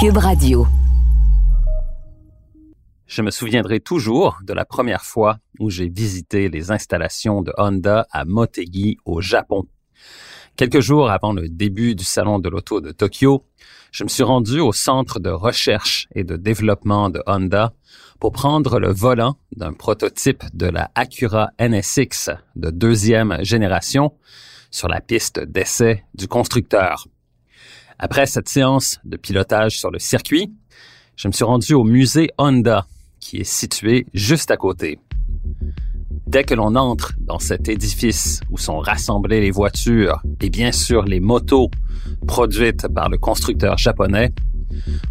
Cube Radio. Je me souviendrai toujours de la première fois où j'ai visité les installations de Honda à Motegi, au Japon. Quelques jours avant le début du Salon de l'Auto de Tokyo, je me suis rendu au centre de recherche et de développement de Honda pour prendre le volant d'un prototype de la Acura NSX de deuxième génération sur la piste d'essai du constructeur. Après cette séance de pilotage sur le circuit, je me suis rendu au musée Honda, qui est situé juste à côté. Dès que l'on entre dans cet édifice où sont rassemblées les voitures et bien sûr les motos produites par le constructeur japonais,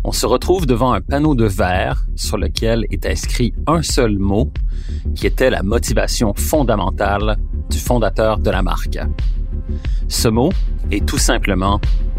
on se retrouve devant un panneau de verre sur lequel est inscrit un seul mot qui était la motivation fondamentale du fondateur de la marque. Ce mot est tout simplement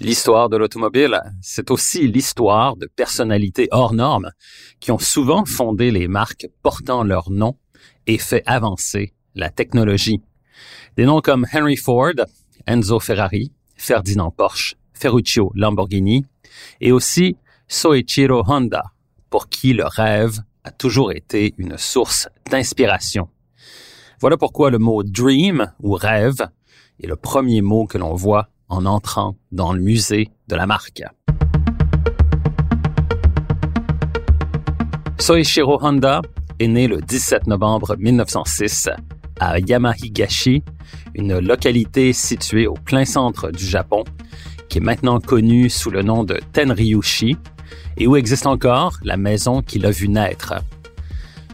L'histoire de l'automobile, c'est aussi l'histoire de personnalités hors normes qui ont souvent fondé les marques portant leur nom et fait avancer la technologie. Des noms comme Henry Ford, Enzo Ferrari, Ferdinand Porsche, Ferruccio Lamborghini et aussi Soichiro Honda, pour qui le rêve a toujours été une source d'inspiration. Voilà pourquoi le mot dream ou rêve est le premier mot que l'on voit en entrant dans le musée de la marque. Soichiro Honda est né le 17 novembre 1906 à Yamahigashi, une localité située au plein centre du Japon, qui est maintenant connue sous le nom de Tenryushi, et où existe encore la maison qui l'a vu naître.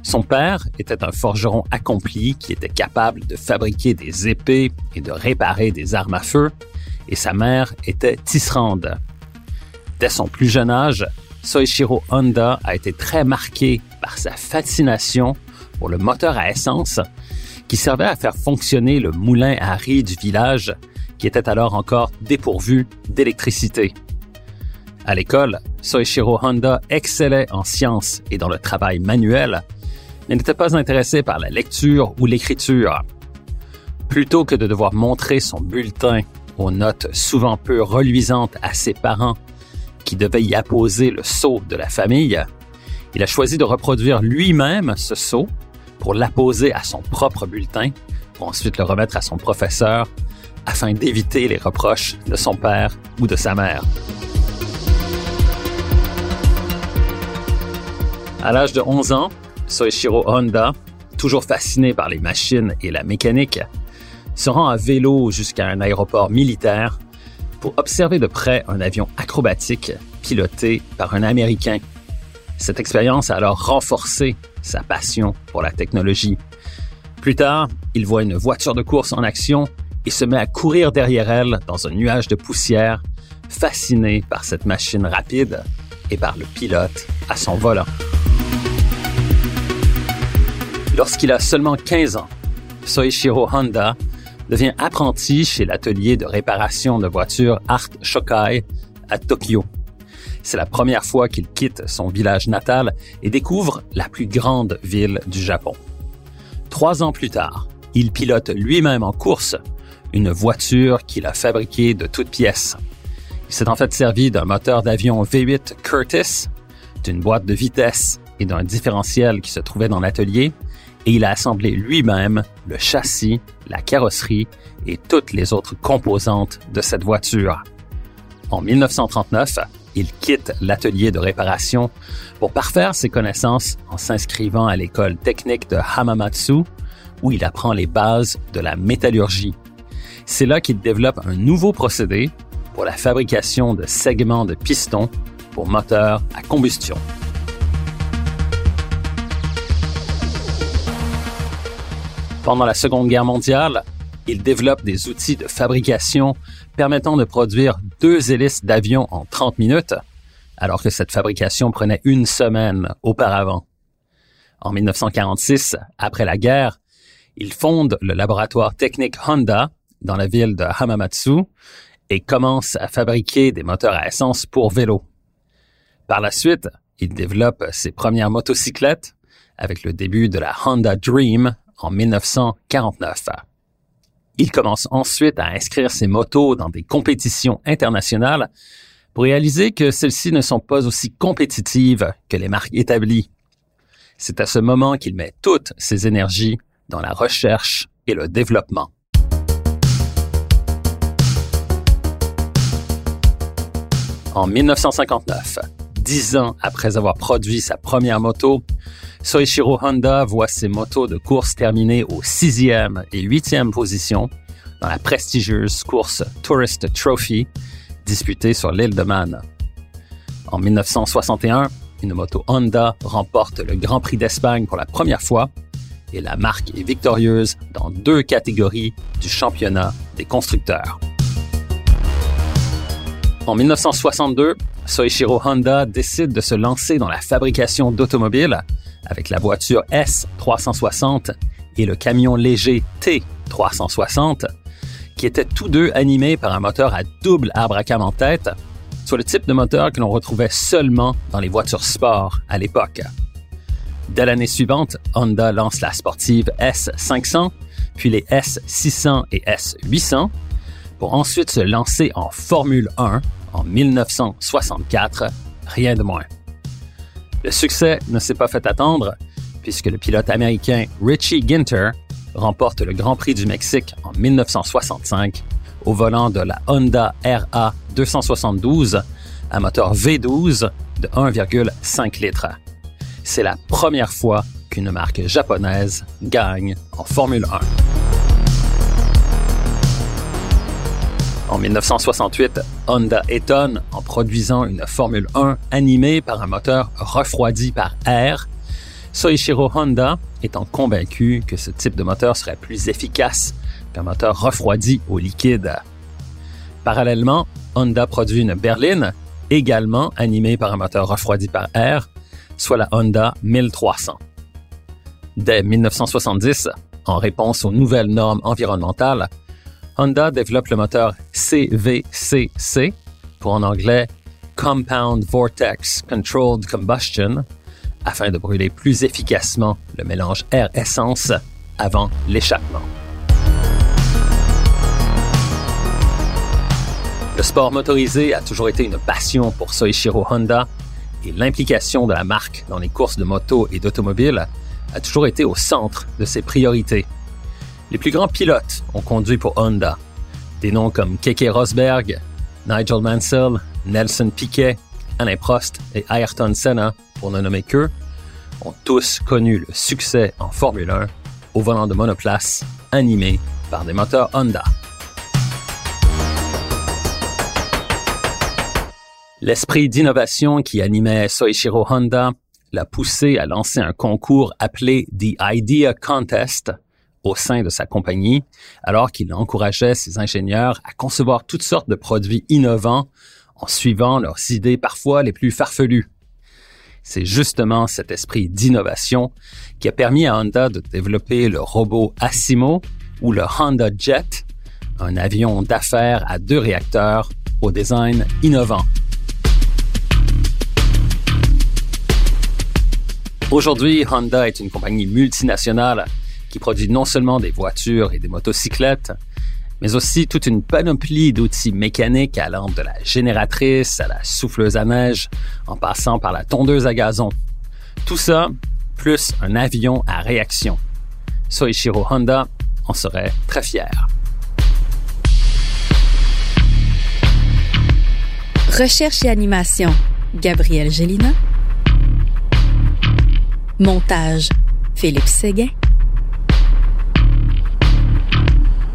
Son père était un forgeron accompli qui était capable de fabriquer des épées et de réparer des armes à feu, et sa mère était tisserande. Dès son plus jeune âge, Soichiro Honda a été très marqué par sa fascination pour le moteur à essence qui servait à faire fonctionner le moulin à riz du village qui était alors encore dépourvu d'électricité. À l'école, Soichiro Honda excellait en sciences et dans le travail manuel, mais n'était pas intéressé par la lecture ou l'écriture. Plutôt que de devoir montrer son bulletin aux notes souvent peu reluisantes à ses parents qui devaient y apposer le sceau de la famille, il a choisi de reproduire lui-même ce sceau pour l'apposer à son propre bulletin, pour ensuite le remettre à son professeur, afin d'éviter les reproches de son père ou de sa mère. À l'âge de 11 ans, Soichiro Honda, toujours fasciné par les machines et la mécanique, se rend à vélo jusqu'à un aéroport militaire pour observer de près un avion acrobatique piloté par un Américain. Cette expérience a alors renforcé sa passion pour la technologie. Plus tard, il voit une voiture de course en action et se met à courir derrière elle dans un nuage de poussière, fasciné par cette machine rapide et par le pilote à son volant. Lorsqu'il a seulement 15 ans, Soichiro Honda devient apprenti chez l'atelier de réparation de voitures Art Shokai à Tokyo. C'est la première fois qu'il quitte son village natal et découvre la plus grande ville du Japon. Trois ans plus tard, il pilote lui-même en course une voiture qu'il a fabriquée de toutes pièces. Il s'est en fait servi d'un moteur d'avion V8 Curtis, d'une boîte de vitesse et d'un différentiel qui se trouvait dans l'atelier, et il a assemblé lui-même le châssis, la carrosserie et toutes les autres composantes de cette voiture. En 1939, il quitte l'atelier de réparation pour parfaire ses connaissances en s'inscrivant à l'école technique de Hamamatsu, où il apprend les bases de la métallurgie. C'est là qu'il développe un nouveau procédé pour la fabrication de segments de pistons pour moteurs à combustion. Pendant la Seconde Guerre mondiale, il développe des outils de fabrication permettant de produire deux hélices d'avion en 30 minutes, alors que cette fabrication prenait une semaine auparavant. En 1946, après la guerre, il fonde le laboratoire technique Honda dans la ville de Hamamatsu et commence à fabriquer des moteurs à essence pour vélo. Par la suite, il développe ses premières motocyclettes avec le début de la Honda Dream en 1949. Il commence ensuite à inscrire ses motos dans des compétitions internationales pour réaliser que celles-ci ne sont pas aussi compétitives que les marques établies. C'est à ce moment qu'il met toutes ses énergies dans la recherche et le développement. En 1959, dix ans après avoir produit sa première moto, Soichiro Honda voit ses motos de course terminer aux sixième et huitième positions dans la prestigieuse course Tourist Trophy disputée sur l'île de Man. En 1961, une moto Honda remporte le Grand Prix d'Espagne pour la première fois et la marque est victorieuse dans deux catégories du championnat des constructeurs. En 1962, Soichiro Honda décide de se lancer dans la fabrication d'automobiles avec la voiture S360 et le camion léger T360, qui étaient tous deux animés par un moteur à double arbre à cam en tête, soit le type de moteur que l'on retrouvait seulement dans les voitures sport à l'époque. Dès l'année suivante, Honda lance la sportive S500, puis les S600 et S800, pour ensuite se lancer en Formule 1 en 1964, rien de moins. Le succès ne s'est pas fait attendre, puisque le pilote américain Richie Ginter remporte le Grand Prix du Mexique en 1965 au volant de la Honda RA 272 à moteur V12 de 1,5 litres. C'est la première fois qu'une marque japonaise gagne en Formule 1. En 1968, Honda étonne en produisant une Formule 1 animée par un moteur refroidi par air. Soichiro Honda étant convaincu que ce type de moteur serait plus efficace qu'un moteur refroidi au liquide. Parallèlement, Honda produit une berline également animée par un moteur refroidi par air, soit la Honda 1300. Dès 1970, en réponse aux nouvelles normes environnementales, Honda développe le moteur CVCC, pour en anglais Compound Vortex Controlled Combustion, afin de brûler plus efficacement le mélange air-essence avant l'échappement. Le sport motorisé a toujours été une passion pour Soichiro Honda et l'implication de la marque dans les courses de moto et d'automobile a toujours été au centre de ses priorités. Les plus grands pilotes ont conduit pour Honda. Des noms comme Keke Rosberg, Nigel Mansell, Nelson Piquet, Alain Prost et Ayrton Senna, pour ne nommer qu'eux, ont tous connu le succès en Formule 1 au volant de monoplace animé par des moteurs Honda. L'esprit d'innovation qui animait Soichiro Honda l'a poussé à lancer un concours appelé The Idea Contest au sein de sa compagnie, alors qu'il encourageait ses ingénieurs à concevoir toutes sortes de produits innovants en suivant leurs idées parfois les plus farfelues. C'est justement cet esprit d'innovation qui a permis à Honda de développer le robot Asimo ou le Honda Jet, un avion d'affaires à deux réacteurs au design innovant. Aujourd'hui, Honda est une compagnie multinationale qui produit non seulement des voitures et des motocyclettes, mais aussi toute une panoplie d'outils mécaniques allant de la génératrice à la souffleuse à neige, en passant par la tondeuse à gazon. Tout ça, plus un avion à réaction. Soichiro Honda en serait très fier. Recherche et animation, Gabriel Gélina. Montage, Philippe Séguin.